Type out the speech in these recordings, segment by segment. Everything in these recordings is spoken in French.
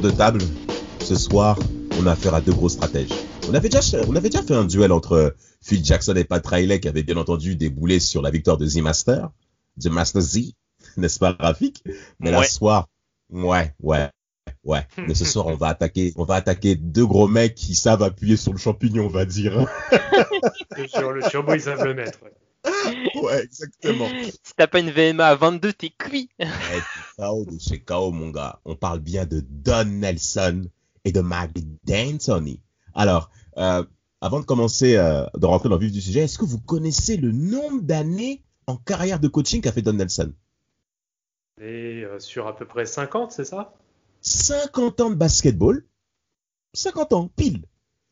Tour de table. Ce soir, on a affaire à deux gros stratèges. On avait déjà, on avait déjà fait un duel entre Phil Jackson et Pat Riley qui avait bien entendu déboulé sur la victoire de Z Master, The Master Z, n'est-ce pas, Rafik? Mais là, ce soir, ouais, ouais, ouais. Mais ce soir, on va attaquer, on va attaquer deux gros mecs qui savent appuyer sur le champignon, on va dire. Sur le turbo, ils savent le mettre. ouais. ouais, exactement. Si t'as pas une VMA à 22, t'es cuit. Eh, t'es KO de chez KO, mon gars. On parle bien de Don Nelson et de Mike D'Antoni. Alors, euh, avant de commencer, euh, de rentrer dans le vif du sujet, est-ce que vous connaissez le nombre d'années en carrière de coaching qu'a fait Don Nelson? Et euh, sur à peu près 50, c'est ça? 50 ans de basketball, 50 ans, pile.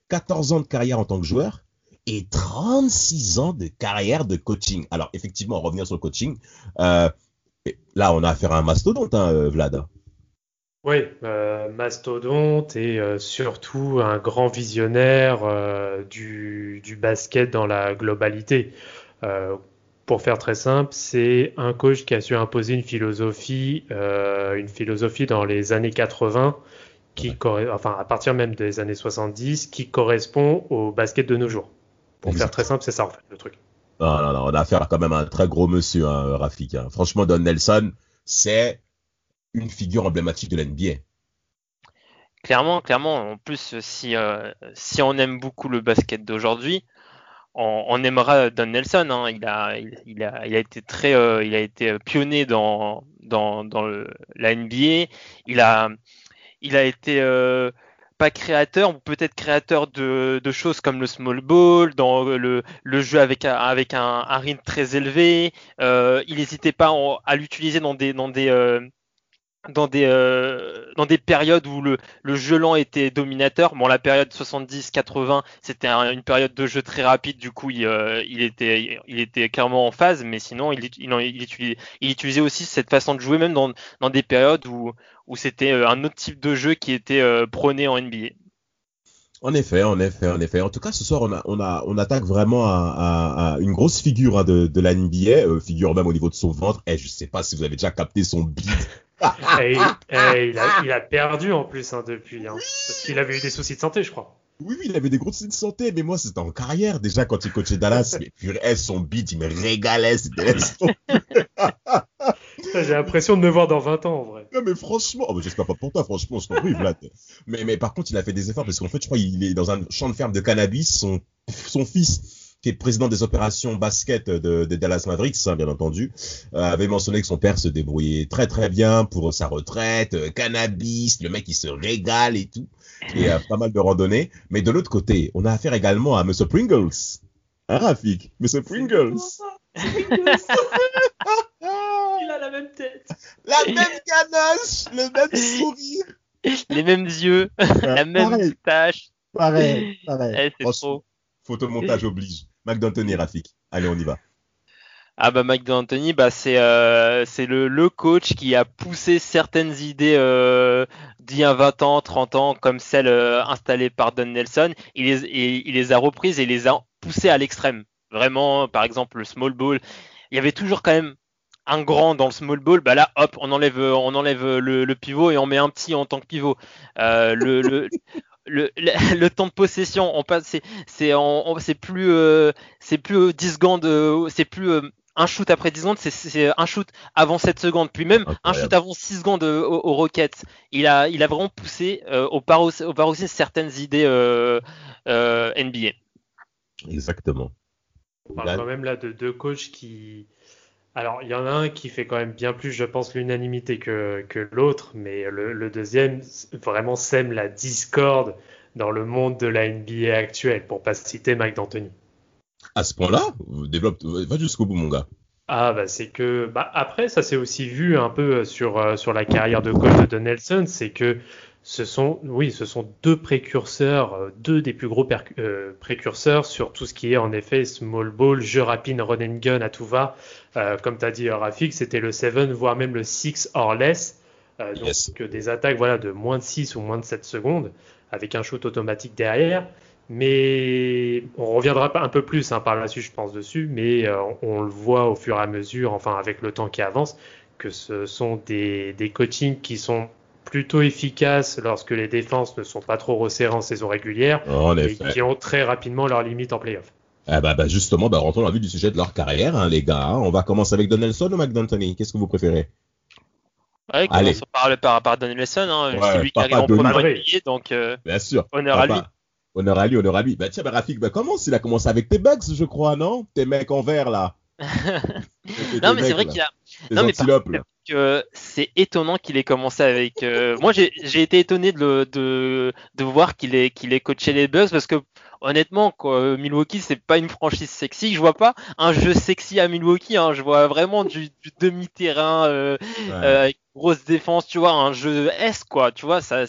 14 ans de carrière en tant que joueur et 36 ans de carrière de coaching. Alors, effectivement, revenir sur le coaching, euh, là, on a affaire à un mastodonte, hein, euh, Vlad. Oui, euh, mastodonte et euh, surtout un grand visionnaire du, du basket dans la globalité. Pour faire très simple, c'est un coach qui a su imposer une philosophie, une philosophie dans les années 80, qui enfin à partir même des années 70, qui correspond au basket de nos jours. Pour Exact. faire très simple, c'est ça en fait le truc. Non, non, non, on a affaire quand même à un très gros monsieur, hein, Rafik. hein. Franchement, Don Nelson, c'est une figure emblématique de l'NBA. Clairement, clairement. En plus, si, euh, si on aime beaucoup le basket d'aujourd'hui, on, on aimera Don Nelson. hein. Il, a, il, il a, il a été très, euh, il a été pionnier dans, dans, dans le- la NBA. Il a, il a été euh, pas créateur, ou peut-être créateur de, de choses comme le small ball, dans le, jeu avec, un- avec un, un rythme très élevé. Euh, il n'hésitait pas à l'utiliser dans des, dans des, euh, dans des, euh, dans des périodes où le, le jeu lent était dominateur. Bon, la période 70-80, c'était un- une période de jeu très rapide, du coup, il, euh, il, était, il était clairement en phase, mais sinon, il, il, il, utilisait, il utilisait aussi cette façon de jouer, même dans, dans des périodes où, où c'était euh, un autre type de jeu qui était prôné en NBA. En effet, en effet, en effet. En tout cas, ce soir, on, a, on, a, on attaque vraiment à, une grosse figure hein, de, de la NBA, figure même au niveau de son ventre. Et je sais pas si vous avez déjà capté son bide. Et, et il, a, il a perdu en plus hein, depuis, hein, parce qu'il avait eu des soucis de santé, je crois. Oui, oui, il avait des gros soucis de santé, mais moi, c'était en carrière déjà quand il coachait Dallas. mais purée, son bide, il me régalait. C'était. J'ai l'impression de me voir dans 20 ans en vrai. Non, mais franchement, oh, j'espère pas pour toi, franchement, je t'en prie, Vlad. Mais, mais par contre, il a fait des efforts parce qu'en fait, je crois qu'il est dans un champ de ferme de cannabis. Son, son fils, qui est président des opérations basket de, de Dallas Mavericks, hein, bien entendu, euh, avait mentionné que son père se débrouillait très très bien pour sa retraite, euh, cannabis, le mec il se régale et tout, et euh, pas mal de randonnées. Mais de l'autre côté, on a affaire également à Monsieur Pringles. Hein, Rafik? Monsieur Pringles? Il a la même tête. La même ganache, le même sourire. Les mêmes yeux, la même Pareil, moustache. pareil, pareil. Eh, c'est trop. Photomontage oblige. Mac d'Anthony, Rafik. Allez, on y va. Ah bah Mike D'Antoni, bah c'est euh, c'est le, le coach qui a poussé certaines idées euh, d'il y a 20 ans, 30 ans, comme celles euh, installées par Don Nelson. Il les, il les a reprises et les a poussées à l'extrême. Vraiment, par exemple, le small ball. Il y avait toujours quand même un grand dans le small ball. Bah là, hop, on enlève, on enlève le, pivot et on met un petit en tant que pivot. Le, le, le temps de possession, on passe, c'est, c'est, on- on- c'est plus, euh, c'est plus euh, 10 secondes, euh, c'est plus euh, un shoot après 10 secondes, c'est, c'est un shoot avant 7 secondes, puis même un shoot avant 6 secondes euh, aux, aux Rockets. Il a, il a vraiment poussé euh, au, paros, au paroxysme certaines idées euh, euh, NBA. Exactement. On parle quand même là de deux coachs qui. Alors, il y en a un qui fait quand même bien plus, je pense, l'unanimité que, que l'autre, mais le, le deuxième vraiment sème la discorde dans le monde de la NBA actuelle, pour pas citer Mike D'Antoni. À ce point-là, développe, va jusqu'au bout, mon gars. Ah bah c'est que bah, après ça s'est aussi vu un peu sur sur la carrière de coach de Nelson, c'est que ce sont, oui, ce sont deux précurseurs, euh, deux des plus gros euh, précurseurs sur tout ce qui est en effet small ball, jeu rapide, run and gun à tout va. Euh, comme tu as dit, Rafik, c'était le 7, voire même le 6 or less. Donc des attaques voilà, de moins de 6 ou moins de 7 secondes, avec un shoot automatique derrière. Mais on reviendra un peu plus hein, par la suite, je pense, dessus. Mais on, le voit au fur et à mesure, enfin avec le temps qui avance, que ce sont des, des coachings qui sont plutôt efficaces lorsque les défenses ne sont pas trop resserrées en saison régulière et qui ont très rapidement leurs limites en playoff. Ah bah, bah, justement, bah rentrons dans la vue du sujet de leur carrière, hein, les gars. On va commencer avec Donaldson ou McDonald's Qu'est-ce que vous préférez? Ouais, commençons par, par, par Donaldson. Hein, c'est lui qui arrive en premier donc euh, Bien sûr. honneur à lui. Honneur à lui, honneur à lui. Bah tiens, bah, Rafik, bah commence. Il a commencé avec tes bugs, je crois, non? Tes mecs en vert, là. non, mais c'est vrai qu'il a. Non, mais que c'est étonnant qu'il ait commencé avec. Euh, moi, j'ai été étonné de, de, de voir qu'il ait, qu'il ait coaché les Bucks parce que honnêtement, quoi, Milwaukee, c'est pas une franchise sexy. Je vois pas un jeu sexy à Milwaukee. Hein. Je vois vraiment du, du demi-terrain euh, euh, avec grosse défense. Tu vois, un jeu S, quoi. Tu vois, ça.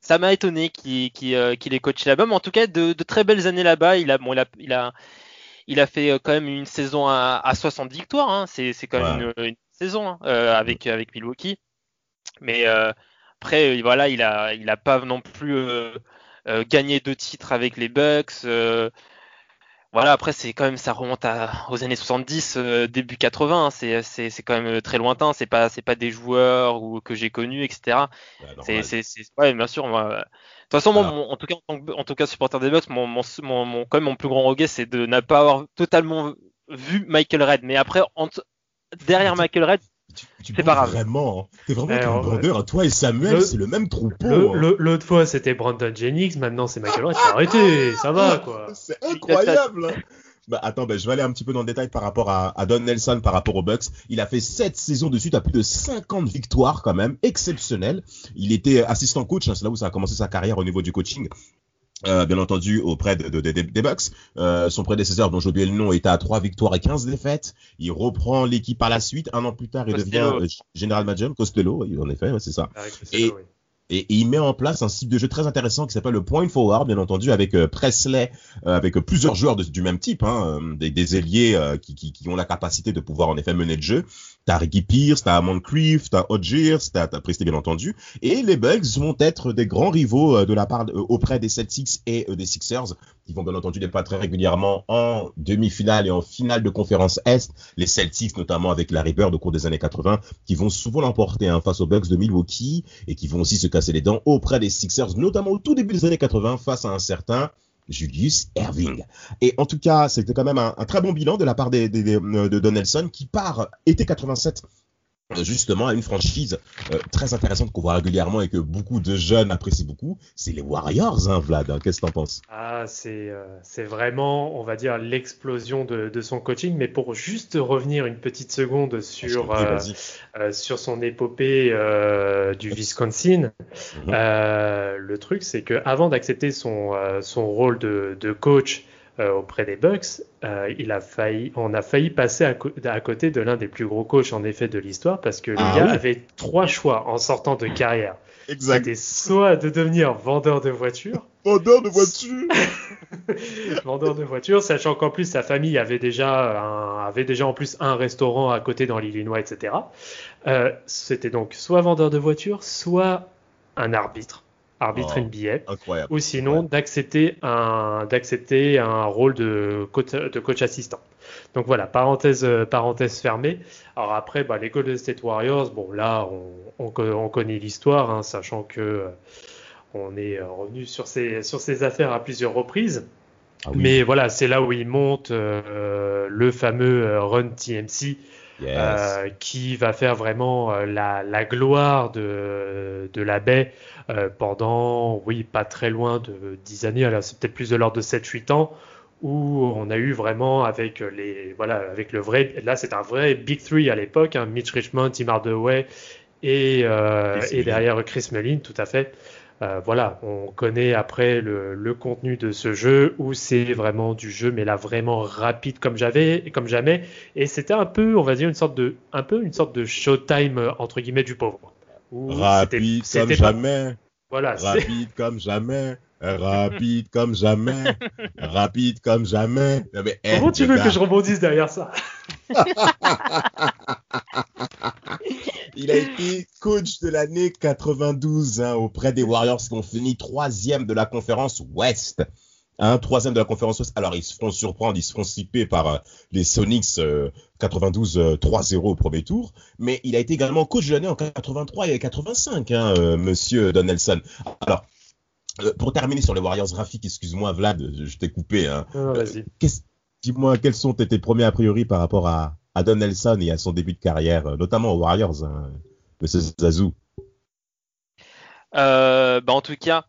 Ça m'a étonné qu'il ait coaché là-bas, mais en tout cas de, de très belles années là-bas. Il a, bon, il a, il a, il a fait quand même une saison à, à 60 victoires. Hein. C'est quand même une, saison hein, euh, avec, avec Milwaukee. Mais euh, après, voilà, il a, il a pas non plus euh, gagné de titres avec les Bucks. voilà, après, c'est quand même, ça remonte à, aux années 70, début 80. Hein. c'est, c'est, c'est quand même très lointain. C'est pas, c'est pas des joueurs ou, que j'ai connus, etc. c'est, c'est, ouais, bien sûr. Moi, de toute façon, moi, en tout cas, en, tout cas, supporter des Bucks, mon, mon, mon, quand même, mon plus grand regret, c'est de ne pas avoir totalement vu Michael Red. Mais après, derrière Michael Red, c'est pas grave. Vraiment, hein. t'es vraiment un vendeur. Toi et Samuel, c'est le même troupeau. Hein. L'autre fois, c'était Brandon Jennings. Maintenant, c'est Michael Red. Arrêtez, ça va, quoi. C'est incroyable. Hein. Bah attends, bah, je vais aller un petit peu dans le détail par rapport à, à, Don Nelson, par rapport aux Bucks. Il a fait 7 saisons de suite à plus de 50 victoires quand même, exceptionnel. Il était assistant coach, c'est là où ça a commencé sa carrière au niveau du coaching. Euh, bien entendu auprès de, des Bucks. Euh, son prédécesseur, dont j'ai oublié le nom, était à 3 victoires et 15 défaites. Il reprend l'équipe par la suite. Un an plus tard, il devient euh, général manager. Costello, en effet, c'est ça. Ah, et, et, il met en place un style de jeu très intéressant qui s'appelle le point forward, bien entendu, avec euh, Presley, avec plusieurs joueurs du même type, hein, des, des, ailiers qui, qui, qui, ont la capacité de pouvoir en effet mener le jeu. T'as Ricky Pierce, t'as Moncrief, t'as Hodges, t'as as Presley, bien entendu. Et les Bugs vont être des grands rivaux de la part auprès des Celtics et des Sixers, qui vont bien entendu pas très régulièrement en demi-finale et en finale de conférence Est. Les Celtics, notamment avec Larry Bird au cours des années 80, qui vont souvent l'emporter hein, face aux Bucks de Milwaukee et qui vont aussi se casser les dents auprès des Sixers, notamment au tout début des années 80 face à un certain Julius Erving. Et en tout cas, c'était quand même un, très bon bilan de la part des, de Donaldson qui part été 87 euh, justement à une franchise euh, très intéressante qu'on voit régulièrement et que beaucoup de jeunes apprécient beaucoup, c'est les Warriors, hein, Vlad. Hein. Qu'est-ce que t'en penses? Ah, c'est euh, c'est vraiment, on va dire, l'explosion de, de, son coaching. Mais pour juste revenir une petite seconde sur sur son épopée du Wisconsin, mhm. le truc, c'est que avant d'accepter son son rôle de, de coach euh, auprès des Bucks, euh, il a failli, on a failli passer à, côté de l'un des plus gros coachs en effet de l'histoire parce que le ah gars avait trois choix en sortant de carrière. C'était soit de devenir vendeur de voitures. vendeur de voitures Vendeur de voitures, sachant qu'en plus sa famille avait déjà, un, avait déjà en plus un restaurant à côté dans l'Illinois, etc. Euh, C'était donc soit vendeur de voitures, soit un arbitre arbitre oh, NBA, ou sinon d'accepter un d'accepter un rôle de coach, de coach assistant. Donc voilà, parenthèse euh, parenthèse fermée. Alors après, bah, les Golden State Warriors, bon là, on, on, connaît l'histoire, hein, sachant que euh, on est euh, revenu sur ces sur ces affaires à plusieurs reprises. Ah Mais voilà, c'est là où il monte le fameux Run TMC. qui va faire vraiment la, la, gloire de, de la baie euh, pendant, oui, pas très loin de 10 années, alors c'est peut-être plus de l'ordre de 7-8 ans, où on a eu vraiment avec les, voilà, avec le vrai, là c'est un vrai Big Three à l'époque, hein, Mitch Richmond, Tim Hardaway et, euh, et derrière Chris Mullin, tout à fait. Euh, voilà, on connaît après le, contenu de ce jeu où c'est vraiment du jeu, mais là vraiment rapide comme j'avais, comme jamais. Et c'était un peu, on va dire une sorte de, un peu une sorte de showtime entre guillemets du pauvre. Rapide comme jamais. Voilà. Rapide comme jamais. Rapide comme jamais. Rapide comme jamais. Comment tu veux que je rebondisse derrière ça Il a été coach de l'année 92 hein, auprès des Warriors qui ont fini troisième de la conférence Ouest. Hein, troisième de la conférence Ouest. Alors, ils se font surprendre, ils se font siper par euh, les Sonics 92 euh, 3-0 euh, au premier tour. Mais il a été également coach de l'année en 83 et 85, hein, monsieur Donaldson. Alors, pour terminer sur les Warriors graphiques, excuse-moi Vlad, je t'ai coupé. Hein. Dis-moi, quels sont tes, tes premiers a priori par rapport à, à Don Nelson et à son début de carrière, notamment aux Warriors, hein, Monsieur Zazou euh, bah En tout cas,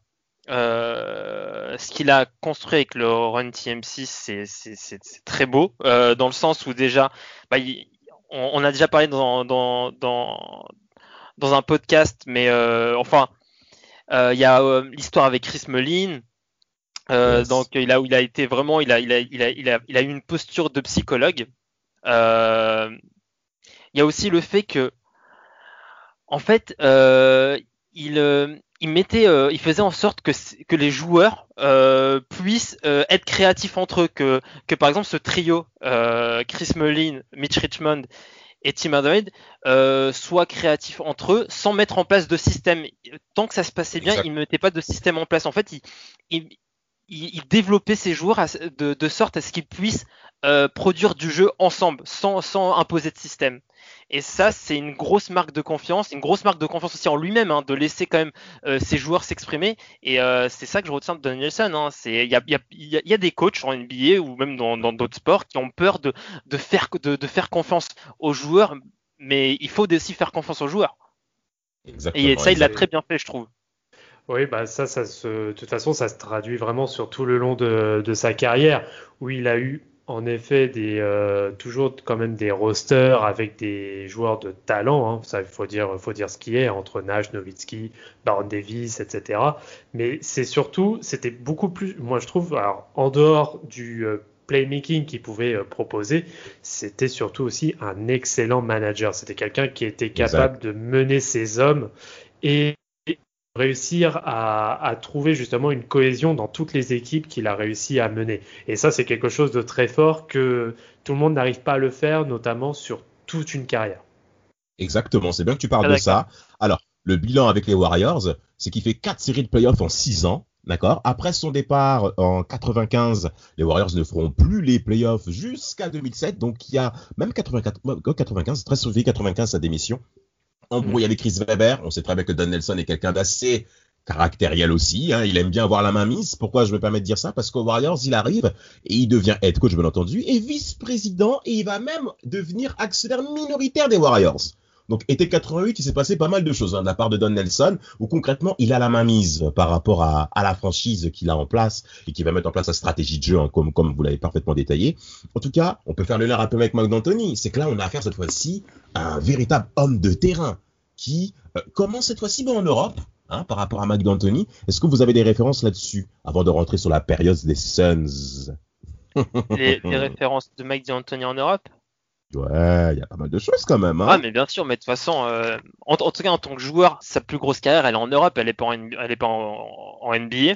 euh, ce qu'il a construit avec le Run TM6, c'est très beau, euh, dans le sens où déjà, bah, on, on, a déjà parlé dans, dans, dans, dans un podcast, mais euh, enfin, euh, il y a l'histoire avec Chris Mullin. Donc il a, il a été vraiment, il a, il a, il a, il a, il a eu une posture de psychologue euh, il y a aussi le fait que, en fait, euh, il, euh, il mettait, il faisait en sorte que, que les joueurs puissent être créatifs entre eux, que, que par exemple ce trio, Chris Mullin, Mitch Richmond et Tim Hardaway euh, soient créatifs entre eux sans mettre en place de système. Tant que ça se passait bien, ils ne mettaient pas de système en place. En fait, ils, il, développait ses joueurs de, sorte à ce qu'ils puissent euh, produire du jeu ensemble, sans, sans, imposer de système. Et ça, c'est une grosse marque de confiance, une grosse marque de confiance aussi en lui-même, hein, de laisser quand même euh, ses joueurs s'exprimer. Et euh, c'est ça que je retiens de Danielson. Hein. Il y a, y, a, y a, des coachs en NBA ou même dans d'autres sports qui ont peur de, de, faire, de, de faire confiance aux joueurs, mais il faut aussi faire confiance aux joueurs. Exactement. Et ça, il l'a très bien fait, je trouve. Oui, bah ça, ça se, de toute façon, ça se traduit vraiment sur tout le long de, de sa carrière, où il a eu en effet des euh, toujours quand même des rosters avec des joueurs de talent. Hein. Ça, il faut dire, faut dire ce qui est entre Nash, Nowitzki, Baron Davis, etc. Mais c'est surtout, c'était beaucoup plus, moi je trouve, alors en dehors du euh, playmaking qu'il pouvait euh, proposer, c'était surtout aussi un excellent manager. C'était quelqu'un qui était capable de mener ses hommes et réussir à, à, trouver justement une cohésion dans toutes les équipes qu'il a réussi à mener. Et ça, c'est quelque chose de très fort que tout le monde n'arrive pas à le faire, notamment sur toute une carrière. Exactement, c'est bien que tu parles de ça. Alors, le bilan avec les Warriors, c'est qu'il fait quatre séries de playoffs en six ans. D'accord? Après son départ en 95, les Warriors ne feront plus les playoffs jusqu'à 2007. Donc il y a même 84, 95, très sauvé 95 sa démission embrouillé avec Chris Weber. On sait très bien que Don Nelson est quelqu'un d'assez caractériel aussi. Hein. Il aime bien avoir la main mise. Pourquoi je me permets de dire ça? Parce qu'au Warriors, il arrive et il devient head coach, bien entendu, et vice-président, et il va même devenir actionnaire minoritaire des Warriors. Donc, été 88, il s'est passé pas mal de choses hein, de la part de Don Nelson, où concrètement, il a la main mise par rapport à, la franchise qu'il a en place et qui va mettre en place sa stratégie de jeu, hein, comme, vous l'avez parfaitement détaillé. En tout cas, on peut faire le lien un peu avec Mike D'Antoni. C'est que là, on a affaire cette fois-ci à un véritable homme de terrain qui euh, commence cette fois-ci en Europe. Hein, par rapport à Mike D'Antoni. Est-ce que vous avez des références là-dessus avant de rentrer sur la période des Suns? Les, les références de Mike D'Antoni en Europe? Ouais, il y a pas mal de choses quand même. Hein. Ah, mais bien sûr, mais de toute façon, euh, en, tout cas, en tant que joueur, sa plus grosse carrière, elle est en Europe, elle est pas en, elle est pas en, NBA.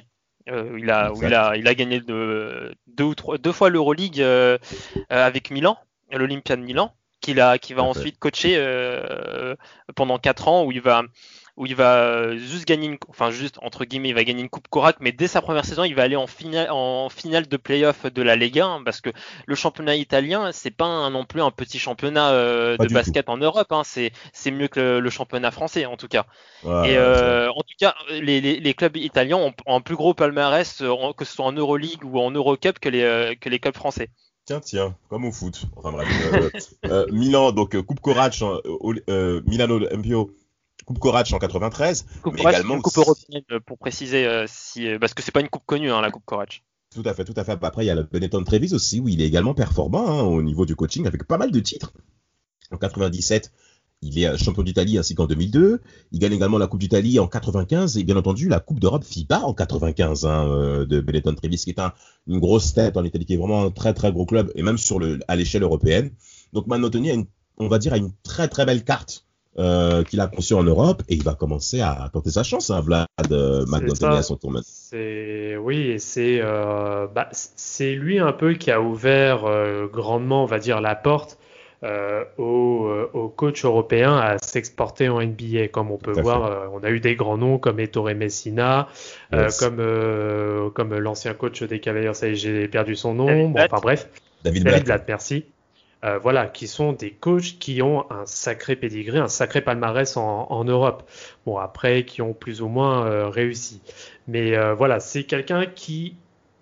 Euh, il, a, il, a, il a gagné deux, deux, ou trois, deux fois l'Euroleague euh, avec Milan, l'Olympia de Milan, qu'il a, qui va ensuite coacher pendant quatre ans, où il va, où il va euh, juste gagner une, enfin juste entre guillemets, il va gagner une coupe Korak, mais dès sa première saison, il va aller en finale, en finale de playoff de la Lega, hein, parce que le championnat italien, c'est pas non plus un petit championnat euh, de basket en Europe, hein, c'est c'est mieux que le, championnat français en tout cas. et euh, en tout cas, les, les, les, clubs italiens ont, un plus gros palmarès, que ce soit en Euroleague ou en Eurocup, que les que les clubs français. Tiens, tiens, comme au foot. Enfin bref. Milan, donc Coupe Corac, Milano Empio Coupe Corac en 93. Coupe mais également une coupe européenne pour préciser, euh, si, euh, parce que c'est pas une coupe connue, hein, la Coupe Corac. Tout à fait, tout à fait. Après, il y a le Benetton Trevis aussi, où il est également performant hein, au niveau du coaching, avec pas mal de titres. En 97, Il est champion d'Italie ainsi qu'en 2002. Il gagne également la Coupe d'Italie en 95 et bien entendu la Coupe d'Europe FIBA en 95 hein, euh, de Benetton Trevis, qui est un, une grosse tête en Italie, qui est vraiment un très très gros club et même sur le à l'échelle européenne. Donc Manontoni a une, on va dire, a une très très belle carte euh, qu'il a conçue en Europe et il va commencer à tenter sa chance, hein, Vlad euh, à son tour C'est oui, c'est euh, bah, c'est lui un peu qui a ouvert euh, grandement, on va dire, la porte euh, aux, aux, coachs européens à s'exporter en NBA. Comme on peut voir, euh, on a eu des grands noms comme Ettore Messina, yes. comme, comme l'ancien coach des Cavaliers, ça j'ai perdu son nom. Bon, enfin bref, David, David Blatt. Blatt, merci. Voilà, qui sont des coachs qui ont un sacré pédigré, un sacré palmarès en, Europe. Bon, après, qui ont plus ou moins réussi. Mais voilà, c'est quelqu'un qui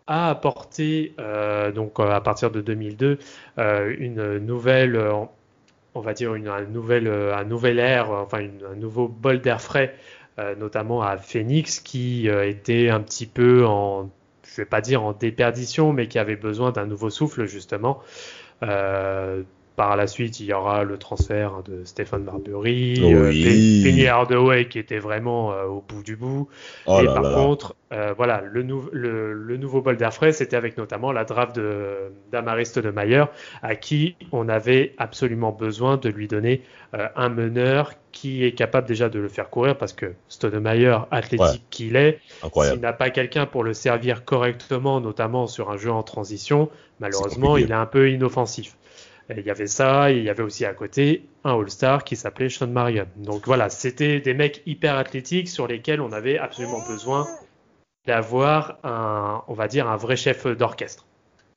a apporté, euh, donc à partir de 2002, euh, une nouvelle, on va dire une, un nouvel, un nouvel air, enfin un nouveau bol d'air frais, euh, notamment à Phoenix, qui était un petit peu en, je vais pas dire en déperdition, mais qui avait besoin d'un nouveau souffle justement. uh, Par la suite, il y aura le transfert de Stéphane Marbury, oui. euh, Penny Hardaway qui était vraiment euh, au bout du bout. Oh et là par là. contre, euh, voilà, le, nou le, le, nouveau bol d'air frais, c'était avec notamment la draft d'Amariste de, de Mayer, à qui on avait absolument besoin de lui donner un meneur qui est capable déjà de le faire courir parce que Stoudemire, athlétique Ouais. qu'il est, s'il n'a pas quelqu'un pour le servir correctement, notamment sur un jeu en transition, malheureusement, il est un peu inoffensif. Et il y avait ça, et il y avait aussi à côté un All-Star qui s'appelait Sean Marion. Donc voilà, c'était des mecs hyper athlétiques sur lesquels on avait absolument besoin d'avoir un, on va dire, un vrai chef d'orchestre.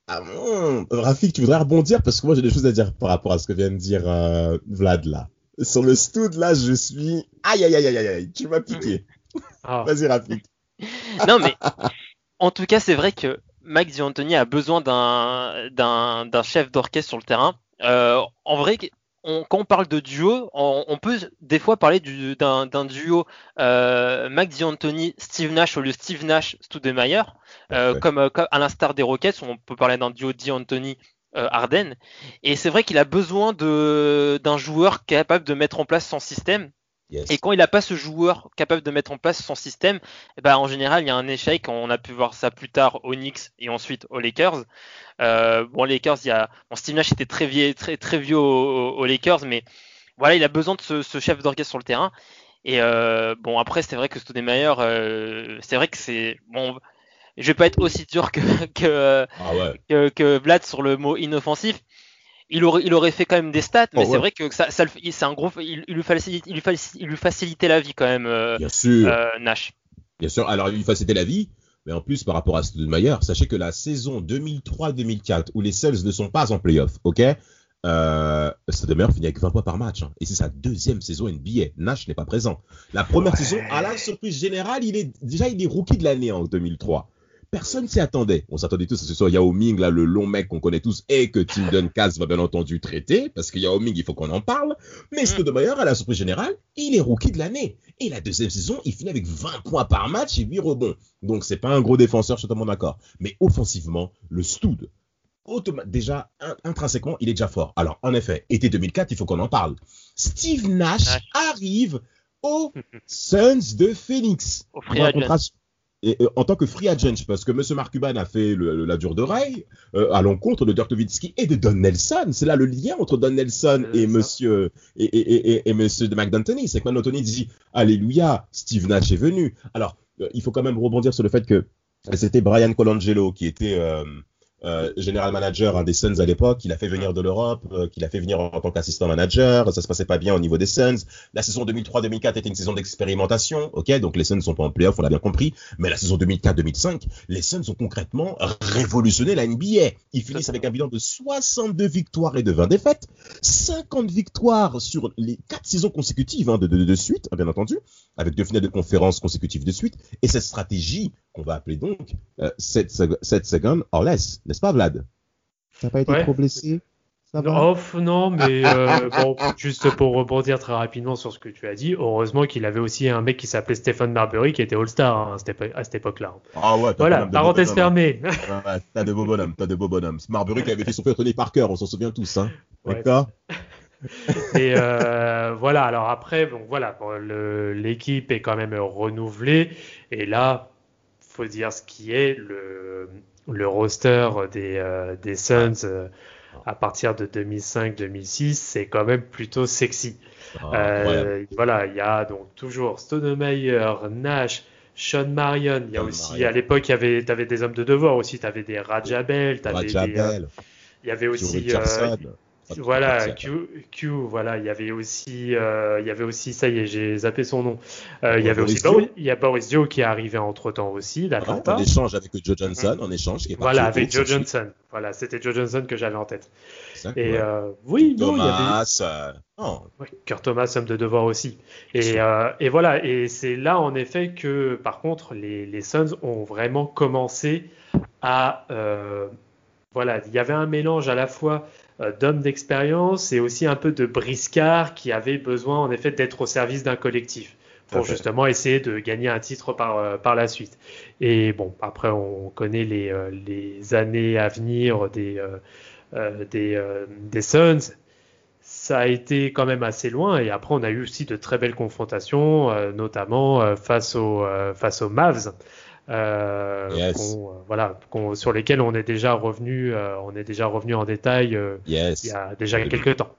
Ah bon? Rafik, tu voudrais rebondir? Parce que moi j'ai des choses à dire par rapport à ce que vient de dire euh, Vlad là. Sur le stud là, je suis aïe aïe aïe aïe aïe, tu m'as piqué. Ah. Vas-y Rafik. Non mais en tout cas, c'est vrai que Max D'Antoni a besoin d'un chef d'orchestre sur le terrain. Euh, en vrai, on, quand on parle de duo, on, on peut des fois parler d'un duo euh, Max D'Antoni, Steve Nash au lieu Steve Nash, Stoudemire, euh, Ouais. comme, comme à l'instar des Rockets, on peut parler d'un duo D'Antoni. Euh, Arden et c'est vrai qu'il a besoin d'un joueur capable de mettre en place son système Yes. et quand il n'a pas ce joueur capable de mettre en place son système, ben, en général, il y a un échec. On a pu voir ça plus tard aux Knicks et ensuite aux Lakers. Euh, bon, les Lakers, il y a, bon, Steve Nash était très vieux, très, très vieux aux, aux Lakers, mais voilà, il a besoin de ce, ce chef d'orchestre sur le terrain. Et euh, bon, après, c'est vrai que Stoudemire, euh, c'est vrai que c'est bon. Je vais pas être aussi dur que que, Ah ouais. que, que Vlad sur le mot inoffensif il aurait, il aurait fait quand même des stats, mais Oh, c'est ouais. vrai que ça, c'est un gros, il, il lui facilite, il lui facilite, il lui facilitait la vie quand même, euh, Bien sûr. euh, Nash. Bien sûr. Alors, il facilitait la vie, mais en plus, par rapport à Stoudemire, sachez que la saison 2003-2004, où les Suns ne sont pas en playoff, ok euh, Stoudemire finit avec 20 points par match. hein. et c'est sa deuxième saison NBA. Nash n'est pas présent. La première Ouais. saison, à la surprise générale, il est déjà il est rookie de l'année en 2003. Personne s'y attendait. On s'attendait tous à ce que ce soit Yao Ming, là, le long mec qu'on connaît tous, et que Tim Duncan va bien entendu traiter, parce que Yao Ming, il faut qu'on en parle. Mais Mm. Stoudemire, à la surprise générale, il est rookie de l'année. Et la deuxième saison, il finit avec 20 points par match et 8 rebonds. Donc c'est pas un gros défenseur, je suis totalement d'accord. Mais offensivement, le Stoud, déjà, in- intrinsèquement, il est déjà fort. Alors, en effet, été 2004, il faut qu'on en parle. Steve Nash arrive aux Suns de Phoenix. Au Et, euh, en tant que free agent, parce que M. Mark Cuban a fait le- le- la dure d'oreille euh, à l'encontre de Dirk Nowitzki et de Don Nelson. C'est là le lien entre Don Nelson et. Monsieur et, et, et, et, et Monsieur de McDantony. C'est que McDantony dit Alléluia, Steve Nash est venu. Alors, euh, il faut quand même rebondir sur le fait que c'était Brian Colangelo qui était euh, général manager hein, des Suns à l'époque. Il a fait venir de l'Europe, euh, qu'il a fait venir en tant qu'assistant manager. Ça se passait pas bien au niveau des Suns. La saison 2003-2004 était une saison d'expérimentation. Ok, donc les Suns sont pas en playoff, on l'a bien compris. Mais la saison 2004-2005, les Suns ont concrètement révolutionné la NBA. Ils finissent avec un bilan de 62 victoires et de 20 défaites, 50 victoires sur les quatre saisons consécutives hein, de, de, de suite, hein, bien entendu, avec deux finales de conférence consécutives de suite. Et cette stratégie qu'on va appeler donc euh, 7, seconds or less, n'est-ce pas Vlad? T'as pas été Ouais. trop blessé Ça va? Non, off, non, mais euh, bon, juste pour rebondir très rapidement sur ce que tu as dit, heureusement qu'il avait aussi un mec qui s'appelait Stephen Marbury qui était All-Star hein, à cette époque-là. Ah ouais, Voilà, parenthèse beaux bonhommes. fermée. Ouais, t'as de beaux bonhommes, t'as de beaux bonhommes. Marbury qui avait fait son Tony Parker, on s'en souvient tous, hein. Ouais. D'accord? Et euh, voilà, alors après, bon, voilà, l'équipe est quand même renouvelée. Et là, faut dire ce qui est le, le roster des, euh, des Suns euh, à partir de 2005-2006, c'est quand même plutôt sexy. Ah, euh, voilà, il y a donc toujours Stonemeyer, Nash, Sean Marion. Il y a aussi, à l'époque, il y avait, avais des hommes de devoir aussi. Tu avais des Rajabel, tu avais des. il y avait aussi. Voilà, Q, Q, voilà, il y avait aussi, euh, il y avait aussi, ça y est, j'ai zappé son nom. Euh, il y avait aussi, il y a Boris Dio qui est arrivé entre temps aussi, d'Atlanta. en échange avec Joe Johnson, en échange. Qui est voilà, avec Joe Johnson. Voilà, c'était Joe Johnson que j'avais en tête. Et euh, oui, non, il y avait. Oh. Kurt Thomas, homme de devoir aussi. Et, et voilà, et c'est là en effet que, par contre, les, les Suns ont vraiment commencé à voilà, il y avait un mélange à la fois d'hommes d'expérience et aussi un peu de briscard qui avait besoin en effet d'être au service d'un collectif pour justement essayer de gagner un titre par, euh, par la suite. Et bon, après on connaît les, euh, les années à venir des, des, des Suns. Ça a été quand même assez loin et après on a eu aussi de très belles confrontations, notamment face, aux, face aux Mavs. Euh, euh, voilà, sur lesquels on est déjà revenu, euh, on est déjà revenu en détail il y a déjà quelques temps.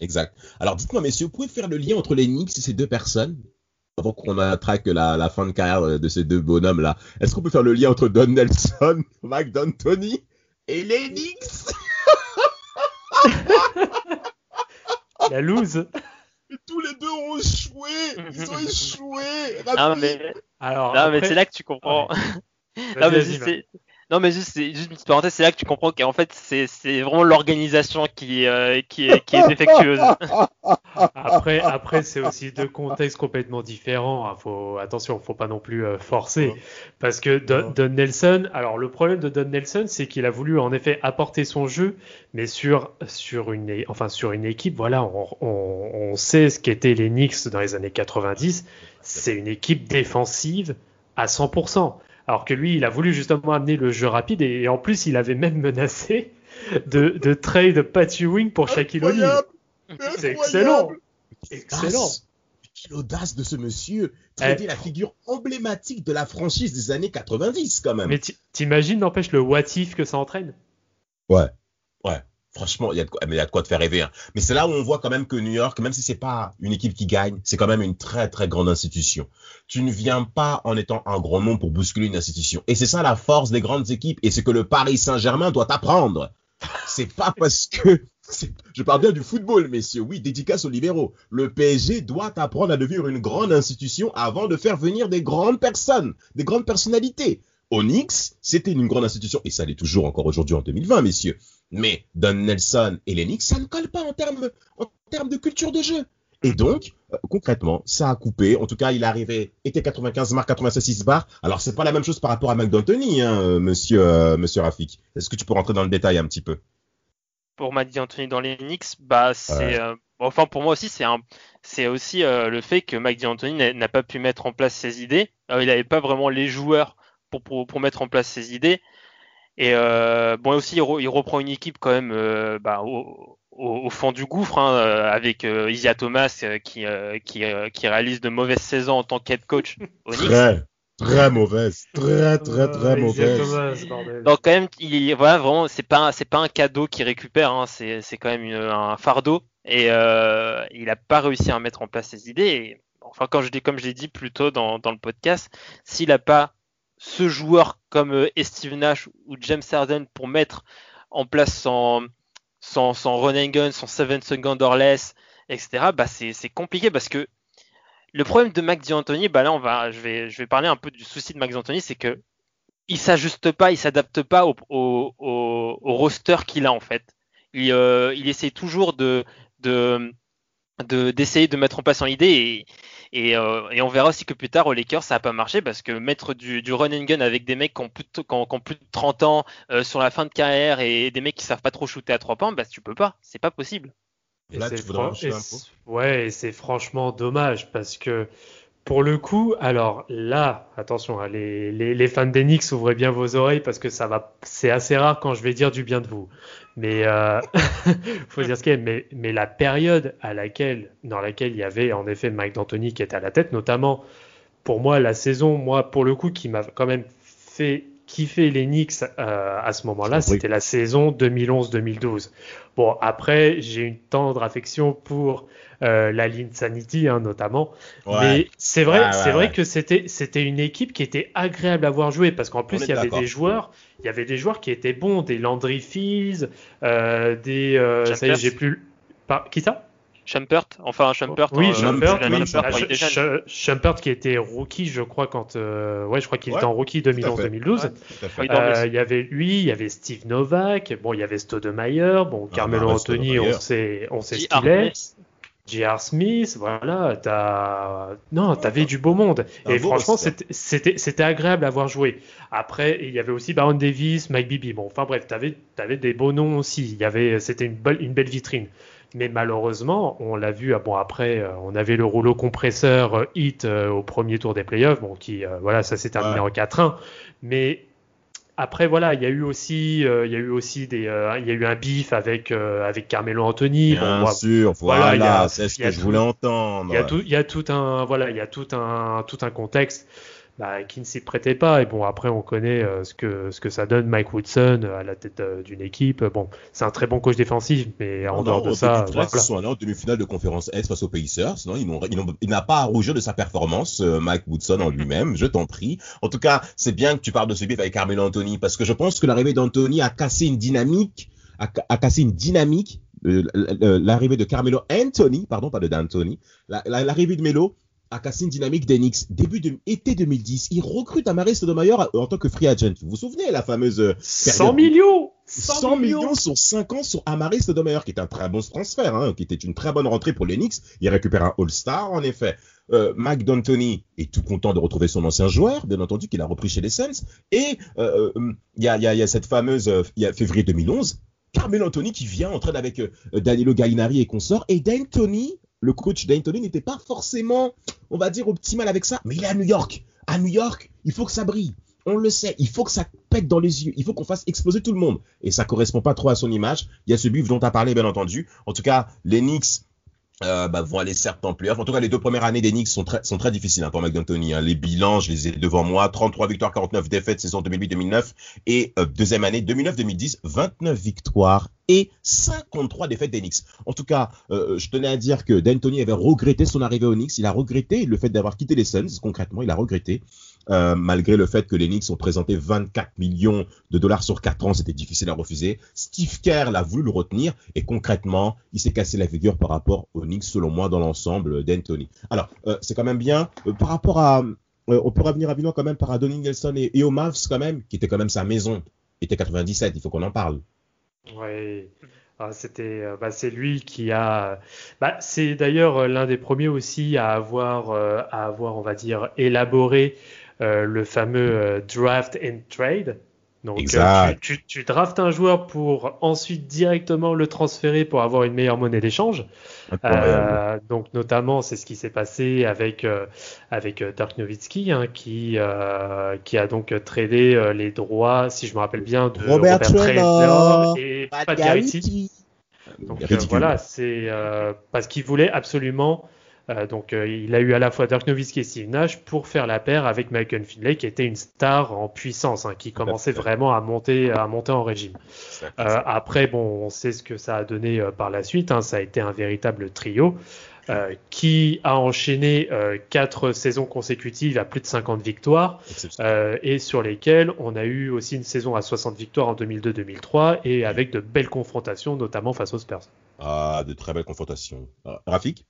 Exact. Alors dites-moi, messieurs, vous pouvez faire le lien entre les Knicks et ces deux personnes avant qu'on attraque la, la fin de carrière de ces deux bonhommes-là. Est-ce qu'on peut faire le lien entre Don Nelson, Mike D'Antoni et les Knicks? La loose tous les deux ont échoué. Ils ont échoué. Non, mais, Alors, non, mais c'est là que tu comprends. non, mais non, mais juste, juste une petite parenthèse, c'est là que tu comprends qu'en fait, c'est, vraiment l'organisation qui, euh, qui, est, qui est défectueuse. après, après c'est aussi deux contextes complètement différents. Hein. Faut, attention, faut pas non plus euh, forcer. Parce que Don, Nelson, alors le problème de Don Nelson, c'est qu'il a voulu en effet apporter son jeu, mais sur, sur, une, enfin, sur une équipe, voilà, on, on, on sait ce qu'étaient les Knicks dans les années 90. C'est une équipe défensive à 100%. Alors que lui, il a voulu justement amener le jeu rapide et, en plus, il avait même menacé de, de trade Pat Ewing pour Shaquille O'Neal. C'est excellent. Excellent. Quelle audace de ce monsieur. Traiter eh. la figure emblématique de la franchise des années 90 quand même. Mais t'imagines, n'empêche, le what if que ça entraîne? Ouais. Franchement, il y, a de quoi, mais il y a de quoi te faire rêver. Hein. Mais c'est là où on voit quand même que New York, même si c'est pas une équipe qui gagne, c'est quand même une très très grande institution. Tu ne viens pas en étant un grand nom pour bousculer une institution. Et c'est ça la force des grandes équipes. Et c'est que le Paris Saint-Germain doit apprendre. C'est pas parce que je parle bien du football, messieurs. Oui, dédicace aux libéraux. Le PSG doit apprendre à devenir une grande institution avant de faire venir des grandes personnes, des grandes personnalités. Onyx, c'était une grande institution, et ça l'est toujours encore aujourd'hui en 2020, messieurs. Mais Don Nelson et les ça ne colle pas en termes, en termes de culture de jeu. Et donc, euh, concrètement, ça a coupé. En tout cas, il est arrivé, était 95 marques, 86 barres. Alors, c'est pas la même chose par rapport à Mike D'Antoni, hein, monsieur, euh, monsieur Rafik. Est-ce que tu peux rentrer dans le détail un petit peu? Pour Mike D'Antoni dans Knicks, bah, c'est, euh, enfin, pour moi aussi, c'est un, aussi le fait que Mike D'Antoni n'a pas pu mettre en place ses idées. il n'avait pas vraiment les joueurs pour, pour, mettre en place ses idées. Et euh, bon, aussi, il, reprend une équipe quand même euh, bah, au, au, fond du gouffre, hein, euh, avec euh, Isia Thomas euh, qui, qui, qui, réalise de mauvaises saisons en tant qu'head coach au Très, très mauvaise, très, très, très mauvaise. Donc quand même, il, voilà, vraiment, c'est pas, c'est pas un cadeau qu'il récupère, hein, c'est, c'est quand même un fardeau. Et il a pas réussi à mettre en place ses idées. Et, enfin, quand je dis, comme je l'ai dit plus tôt dans, dans le podcast, s'il a pas ce joueur comme euh, Steve Nash ou James Harden pour mettre en place son, son, son run and gun, son 7 second or less, etc., bah c'est compliqué parce que le problème de Max D'Antoni, bah là on va, je vais, je vais parler un peu du souci de Max D'Antoni, c'est que il s'ajuste pas, il s'adapte pas au, au, roster qu'il a en fait. Il, euh, il essaie toujours de d'essayer de, mettre en place son idée et, et, euh, et, on verra aussi que plus tard au Lakers ça n'a pas marché parce que mettre du, du run and gun avec des mecs qui ont plus de, qui ont, plus de 30 ans euh, sur la fin de carrière et des mecs qui savent pas trop shooter à trois points bah tu peux pas. C'est pas possible. Et Là, tu ouais et c'est franchement dommage parce que pour le coup, alors là, attention, hein, les, les, fans d'Enix, ouvrez bien vos oreilles parce que ça va, c'est assez rare quand je vais dire du bien de vous. Mais euh, faut dire ce qu'il mais la période à laquelle, dans laquelle il y avait en effet Mike D'Antoni qui était à la tête, notamment pour moi la saison, moi pour le coup, qui m'a quand même fait kiffer les Knicks euh, à ce moment-là, c'était la saison 2011-2012. Bon, après, j'ai une tendre affection pour euh, la ligne Sanity hein, notamment. Mais c'est vrai, c'est vrai que c'était c'était une équipe qui était agréable à voir jouer parce qu'en plus il y avait des joueurs, il y avait des joueurs qui étaient bons, des Landry Fields, euh, des euh, ça y est, j'ai plus qui ça? Schumpert, enfin Schumpert. Oui, Schumpert, Schumpert, qui était rookie, je crois, quand. ouais, je crois qu'il était en rookie 2011-2012. il y avait lui, il y avait Steve Novak, bon, il y avait Stoudemire, bon, ah, Carmelo Anthony, on sait, on sait ce qu'il est. J.R. Smith, voilà, t'as non, t'avais du beau monde. et franchement, c'était c'était agréable à voir jouer. Après, il y avait aussi Baron Davis, Mike Bibby. Bon, enfin bref, t'avais avais des beaux noms aussi. Il y avait, c'était une belle une belle vitrine. Mais malheureusement, on l'a vu. Ah bon, après, euh, on avait le rouleau compresseur euh, hit euh, au premier tour des playoffs, bon, qui voilà, ça s'est terminé en 4-1. Mais après voilà, il y a eu aussi, euh, il y a eu aussi des, euh, il y a eu un bif avec euh, avec Carmelo Anthony. Bien sûr, voilà, c'est ce que je voulais entendre. Il y a tout, il y a tout un, voilà, il y a tout un, tout un contexte bah, qui ne s'y prêtait pas. Et bon, après, on connaît euh, ce, que, ce que ça donne Mike Woodson euh, à la tête euh, d'une équipe. Bon, c'est un très bon coach défensif, mais en dehors de ça. Voilà. Ils sont allés en demi-finale de conférence S face aux Pacers. Sinon, il n'a pas à rougir de sa performance, Mike Woodson en lui-même. Je t'en prie. En tout cas, c'est bien que tu parles de ce bif avec Carmelo Anthony parce que je pense que l'arrivée d'Anthony a cassé une dynamique, a, a cassé une dynamique l'arrivée de Carmelo Anthony, pardon, pas de D'Anthony, l'arrivée de Melo à casser une dynamique d'Enix. Début de été 2010, il recrute Amaris Stoudemire en tant que free agent. Vous vous souvenez la fameuse euh, 100 millions 100, millions. sur 5 ans sur Amaris Stoudemire, qui est un très bon transfert, hein, qui était une très bonne rentrée pour l'Enix. Il récupère un All-Star, en effet. Euh, Mike D'Antoni est tout content de retrouver son ancien joueur, bien entendu, qu'il a repris chez les Suns. Et euh, euh, il y, a, y, a, cette fameuse, il y a février 2011, Carmel Anthony qui vient en train avec Danilo Gallinari et consorts. Et D'Antoni le coach d'Anthony n'était pas forcément, on va dire, optimal avec ça. Mais il est à New York. À New York, il faut que ça brille. On le sait, il faut que ça pète dans les yeux, il faut qu'on fasse exploser tout le monde. Et ça correspond pas trop à son image. Il y a ce but dont tu as parlé, bien entendu. En tout cas, les Knicks euh, bah, vont aller certes en playoff. En tout cas, les deux premières années des Knicks sont très, sont très difficiles hein, pour McDantoni. Hein. Les bilans, je les ai devant moi. 33 victoires, 49 défaites, saison 2008-2009. Et euh, deuxième année, 2009-2010, 29 victoires et 53 défaites des Knicks. En tout cas, euh, je tenais à dire que D'Antoni avait regretté son arrivée aux Knicks. Il a regretté le fait d'avoir quitté les Suns. Concrètement, il a regretté. Euh, malgré le fait que les Knicks ont présenté 24 millions de dollars sur 4 ans, c'était difficile à refuser. Steve Kerr l'a voulu le retenir et concrètement, il s'est cassé la figure par rapport aux Knicks, selon moi, dans l'ensemble d'Anthony. Alors, euh, c'est quand même bien. Euh, par rapport à... on peut revenir rapidement quand même par à Donnie Nelson et, et aux Mavs quand même, qui était quand même sa maison. était 97, il faut qu'on en parle. Oui. Ah, c'était, bah, c'est lui qui a. Bah, c'est d'ailleurs l'un des premiers aussi à avoir, à avoir, on va dire, élaboré euh, le fameux euh, draft and trade. Donc euh, tu, tu, draftes un joueur pour ensuite directement le transférer pour avoir une meilleure monnaie d'échange. Euh, donc notamment c'est ce qui s'est passé avec avec Dirk Nowitzki hein, qui qui a donc tradé les droits si je me rappelle bien de Robert, Robert et Pat Garrity. Donc voilà c'est parce qu'il voulait absolument euh, donc euh, il a eu à la fois Dirk Nowitzki et Steve Nash pour faire la paire avec Michael Finlay qui était une star en puissance, hein, qui commençait vraiment à monter, à monter en régime. Euh, après, bon, on sait ce que ça a donné par la suite. Hein, ça a été un véritable trio. Qui a enchaîné quatre saisons consécutives à plus de 50 victoires et sur lesquelles on a eu aussi une saison à 60 victoires en 2002-2003 et avec de belles confrontations, notamment face aux Spurs. Ah, de très belles confrontations. Rafik?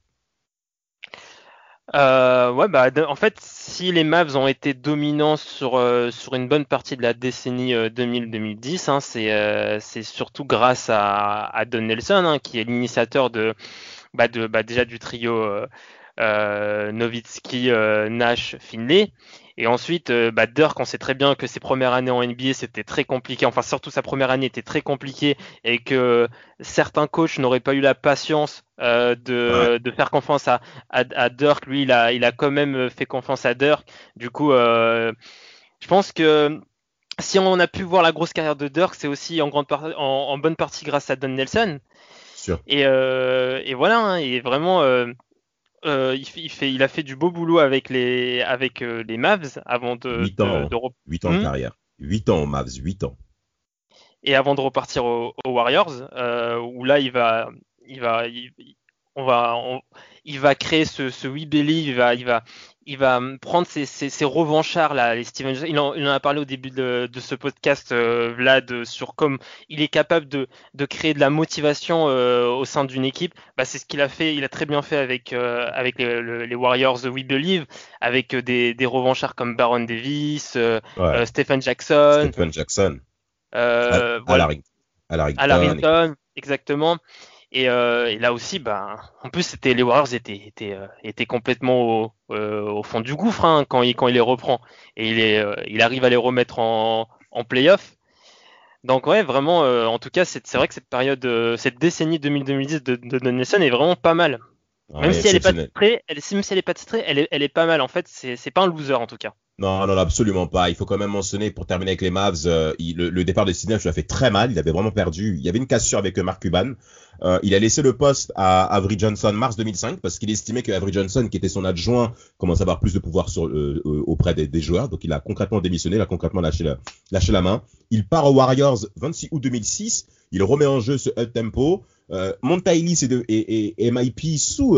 Euh, ouais, bah, en fait, si les Mavs ont été dominants sur, euh, sur une bonne partie de la décennie 2000-2010, euh, hein, c'est euh, c'est surtout grâce à, à Don Nelson, hein, qui est l'initiateur de, bah, de bah, déjà du trio Nowitzki, Nash, Finlay. Et ensuite, euh, bah, Dirk, on sait très bien que ses premières années en NBA, c'était très compliqué. Enfin, surtout sa première année était très compliquée et que certains coachs n'auraient pas eu la patience euh, de, de, faire confiance à, à, Dirk. Lui, il a, il a quand même fait confiance à Dirk. Du coup, euh, je pense que si on a pu voir la grosse carrière de Dirk, c'est aussi en, grande en, en, bonne partie grâce à Don Nelson. Et, euh, et, voilà, hein, et vraiment, euh, euh, il, fait, il, a fait du beau boulot avec les, avec, les Mavs avant de. 8 ans, de, 8 ans de hmm carrière. 8 ans aux Mavs, 8 ans. Et avant de repartir aux, Warriors, où là, il va. Il va on va, il va créer ce, ce We Believe, il va, il va, il va prendre ses, ses, revanchards là, les Steven il en, il en, a parlé au début de, de ce podcast, euh, Vlad, sur comme il est capable de, de créer de la motivation euh, au sein d'une équipe. Bah, c'est ce qu'il a fait, il a très bien fait avec euh, avec les, les, Warriors We Believe, avec des, des revanchards comme Baron Davis, Stephen Jackson, Stephen Jackson, euh, voilà. exactement. Et, euh, et, là aussi, ben, en plus, c'était les Warriors étaient, étaient, euh, étaient complètement au, euh, au, fond du gouffre hein, quand, il, quand il les reprend. Et il, est, il arrive à les remettre en, en playoff. Donc ouais, vraiment, en tout cas, c'est vrai que cette période, cette décennie 2010 de, de, de Nelson est vraiment pas mal. même, si elle est pas titrée, elle, même si elle est pas titrée, elle est, elle est pas mal. En fait, c'est pas un loser en tout cas. Non, non, absolument pas. Il faut quand même mentionner, pour terminer avec les Mavs, euh, le, départ de Sidney, je l'ai fait très mal. Il avait vraiment perdu. Il y avait une cassure avec Mark Cuban. Euh, il a laissé le poste à Avery Johnson mars 2005 parce qu'il estimait que Avery Johnson, qui était son adjoint, commençait à avoir plus de pouvoir euh, auprès des, joueurs. Donc il a concrètement démissionné, il a concrètement lâché la, lâché la main. Il part aux Warriors 26 août 2006. Il remet en jeu ce up tempo. Euh, et, et, MIP sous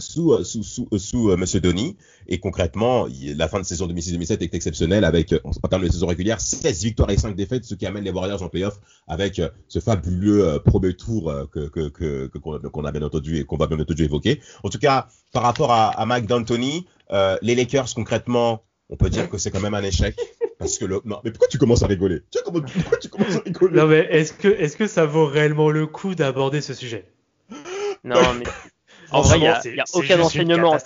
sous, euh, sous, sous, euh, sous euh, Monsieur Donny. Et concrètement, la fin de saison 2006-2007 est exceptionnelle avec, en, termes de saison régulière, 16 victoires et 5 défaites, ce qui amène les Warriors en playoff avec ce fabuleux premier tour que, que, que, qu'on a bien entendu et qu'on va bien entendu évoquer. En tout cas, par rapport à, à Mike D'Antoni, euh, les Lakers concrètement, on peut dire que c'est quand même un échec. Parce que le... Non, mais pourquoi tu commences à rigoler? Pourquoi tu commences à rigoler? Non, mais est-ce que, est-ce que ça vaut réellement le coup d'aborder ce sujet? Non, mais en vrai, il n'y a, a aucun enseignement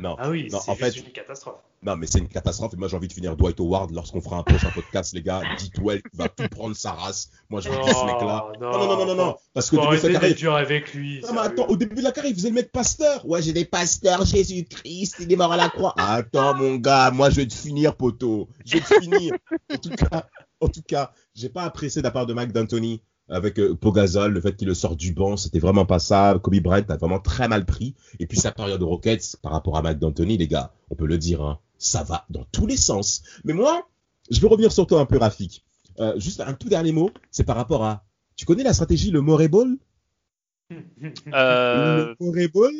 Non, ah oui, non, en fait, une catastrophe. Non, mais c'est une catastrophe. Et moi, j'ai envie de finir Dwight Howard lorsqu'on fera un prochain podcast, les gars. Dites well, il va tout prendre sa race. Moi, je veux dire ce mec-là. Non, non, non, non, non, Parce que début de sa carrière. dur avec lui. Non, mais attends, au début de la carrière, il faisait le mec pasteur. Ouais, j'ai des pasteurs, Jésus-Christ, il est mort à la croix. Attends, mon gars, moi, je vais te finir, poteau. Je vais te finir. En tout cas, en tout cas, j'ai pas apprécié de la part de Mike D'Antoni avec euh, Pogazol, le fait qu'il le sort du banc, c'était vraiment pas ça. Kobe Bryant a vraiment très mal pris. Et puis sa période de Rockets par rapport à Mike D'Antoni, les gars, on peut le dire, hein, ça va dans tous les sens. Mais moi, je veux revenir sur toi un peu, Rafik. Euh, juste un tout dernier mot, c'est par rapport à. Tu connais la stratégie le Morey Ball euh... Le Morey Ball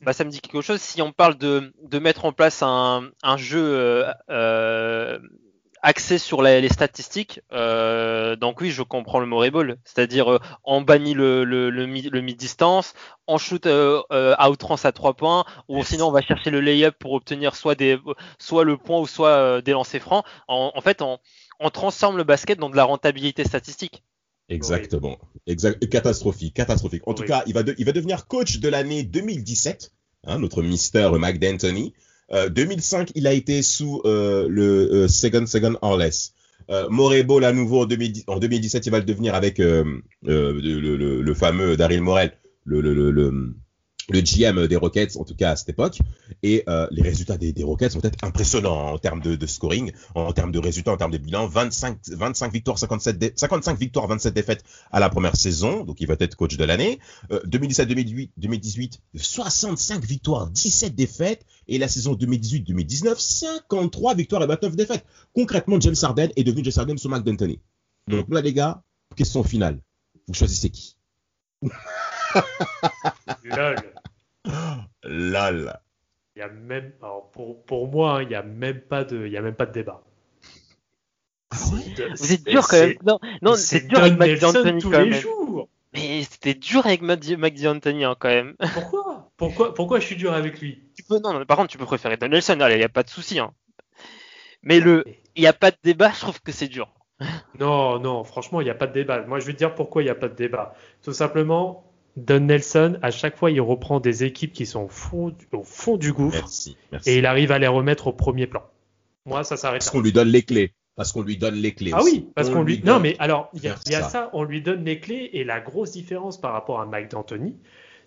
bah, ça me dit quelque chose. Si on parle de, de mettre en place un, un jeu euh axé sur les, statistiques. Euh, donc oui, je comprends le mot c'est-à-dire euh, on bannit le, le, le, mi-distance, on shoot euh, euh, à outrance à trois points, ou sinon on va chercher le lay-up pour obtenir soit, des, soit le point ou soit des lancers francs. En, fait, on, on, transforme le basket dans de la rentabilité statistique. Exactement. Exact. Catastrophique, catastrophique. En tout cas, il va, il va devenir coach de l'année 2017, hein, notre Mister Mike D'Antoni. 2005, euh, il a été sous euh, le euh, Second Second or Less. Morebo, à nouveau en, 2017, il va le devenir avec le, fameux Daryl Morel, le GM des Rockets, en tout cas à cette époque. Et euh, les résultats des, des, Rockets sont peut-être impressionnants en termes de, de, scoring, en termes de résultats, en termes de bilan. 25, 25 victoires, 57 55 victoires, 27 défaites à la première saison. Donc il va être coach de l'année. Euh, 2017, 2018, 2018, 65 victoires, 17 défaites. Et la saison 2018-2019, 53 victoires et 29 défaites. Concrètement, James Harden est devenu James Harden sous Mark D'Antoni. Donc là, les gars, question finale. Vous choisissez qui? LOL. LOL. Il y a même, alors pour, pour moi, hein, il n'y a même pas de, il y a même pas de débat. Ah Vous êtes dur quand même. Non, non c'est dur avec Mac D'Antoni quand même. Jours. Mais c'était dur avec Mac D'Antoni hein, quand même. Pourquoi? Pourquoi Pourquoi je suis dur avec lui? Tu peux, non, par contre, tu peux préférer Don Nelson. Il n'y a pas de souci. Hein. Mais le, il n'y a pas de débat. Je trouve que c'est dur. Non, non, franchement, il n'y a pas de débat. Moi, je vais te dire pourquoi il n'y a pas de débat. Tout simplement, Don Nelson, à chaque fois, il reprend des équipes qui sont au fond, au fond du gouffre Merci, merci. et il arrive à les remettre au premier plan. Moi, ça s'arrête Parce qu'on lui donne les clés. Parce qu'on lui donne les clés. Ah aussi. oui, parce On qu'on lui. donne- Non, mais alors, il y a, y ça. on lui donne les clés et la grosse différence par rapport à Mike D'Antoni,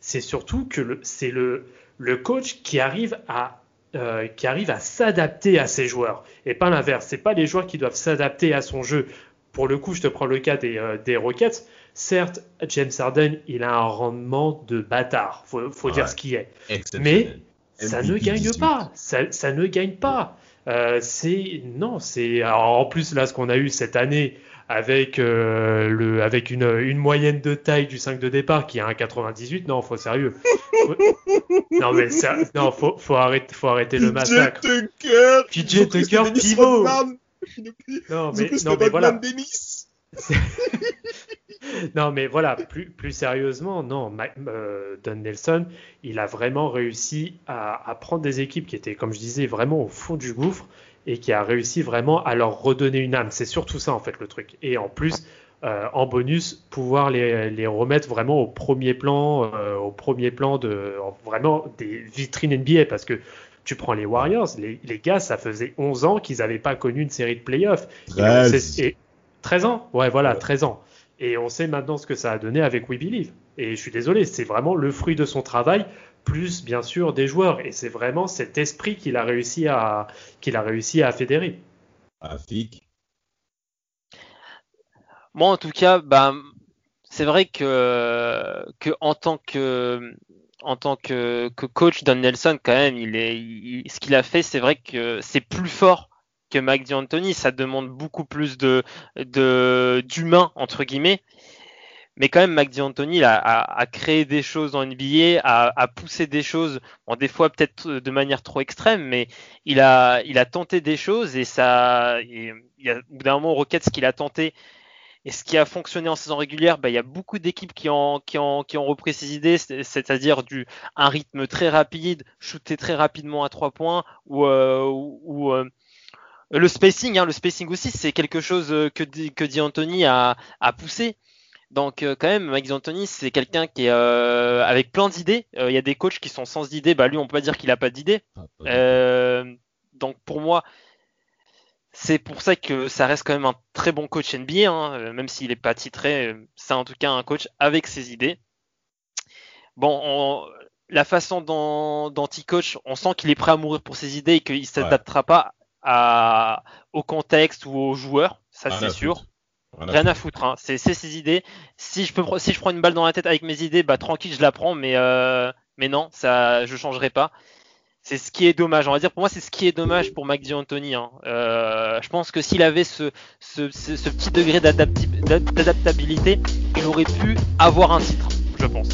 c'est surtout que c'est le, le coach qui arrive à euh, qui arrive à s'adapter à ses joueurs et pas l'inverse. C'est pas les joueurs qui doivent s'adapter à son jeu. Pour le coup, je te prends le cas des, euh, des Rockets. Certes, James Harden, il a un rendement de bâtard. Faut, faut Ouais. dire ce qui est. Exceptionnel. Ça ne gagne 18. pas. Ça, ça ne gagne pas. Euh, c'est non, c'est en plus là ce qu'on a eu cette année avec euh, le avec une, une moyenne de taille du 5 de départ qui est un 98. Non, faut sérieux. Faut- non mais ça, non, faut faut arrêter faut arrêter le massacre. PJ Tucker. Pivot. Non mais non mais voilà. Non, mais voilà, plus, plus sérieusement, non, euh, Don Nelson, il a vraiment réussi à, à prendre des équipes qui étaient, comme je disais, vraiment au fond du gouffre et qui a réussi vraiment à leur redonner une âme. C'est surtout ça, en fait, le truc. Et en plus, euh, en bonus, pouvoir les, les remettre vraiment au premier plan, euh, au premier plan de vraiment des vitrines NBA parce que tu prends les Warriors, les, les gars, ça faisait 11 ans qu'ils n'avaient pas connu une série de playoffs. Et on sait- et 13 ans? Ouais, voilà, Ouais. 13 ans. Et on sait maintenant ce que ça a donné avec We Believe. Et je suis désolé, c'est vraiment le fruit de son travail, plus bien sûr des joueurs. Et c'est vraiment cet esprit qu'il a réussi à, qu'il a réussi à fédérer. Afik. Moi, en tout cas, bah, c'est vrai que, que en tant que en tant que, que coach, Don Nelson, quand même, il est, il- ce qu'il a fait, c'est vrai que c'est plus fort que Mike D'Antoni. Ça demande beaucoup plus de de d'humain entre guillemets. Mais quand même, Mike D'Antoni a, a, a créé des choses en NBA, a, a poussé des choses, des fois peut-être de manière trop extrême, mais il a, il a tenté des choses et ça, et au bout d'un moment, au Rockets, ce qu'il a tenté et ce qui a fonctionné en saison régulière, bah, il y a beaucoup d'équipes qui ont, qui, ont, qui ont repris ces idées, c'est- c'est-à-dire du un rythme très rapide, shooter très rapidement à trois points, ou, euh, euh, le spacing, hein, le spacing aussi, c'est quelque chose euh, que, Di- que D'Antoni a, a poussé. Donc euh, quand même, Mike D'Antoni, c'est quelqu'un qui est euh, avec plein d'idées. Euh, Il y a des coachs qui sont sans idées, bah lui, on peut pas dire qu'il a pas d'idées. Ah, donc pour moi, c'est pour ça que ça reste quand même un très bon coach NBA, hein, même s'il n'est pas titré, c'est en tout cas un coach avec ses idées. Bon, on- la façon dont, dont il coach, on sent qu'il est prêt à mourir pour ses idées et qu'il ne s'adaptera pas à, au contexte ou aux joueurs, ça c'est sûr. Rien à foutre, hein. c'est ses idées. Si je peux, si je prends une balle dans la tête avec mes idées, bah tranquille, je la prends, mais euh, mais non, ça, je changerai pas. C'est ce qui est dommage. On va dire pour moi, c'est ce qui est dommage pour Mike D'Antoni. Hein. Euh, je pense que s'il avait ce, ce, ce, ce petit degré d'adaptabilité, il aurait pu avoir un titre. Je pense.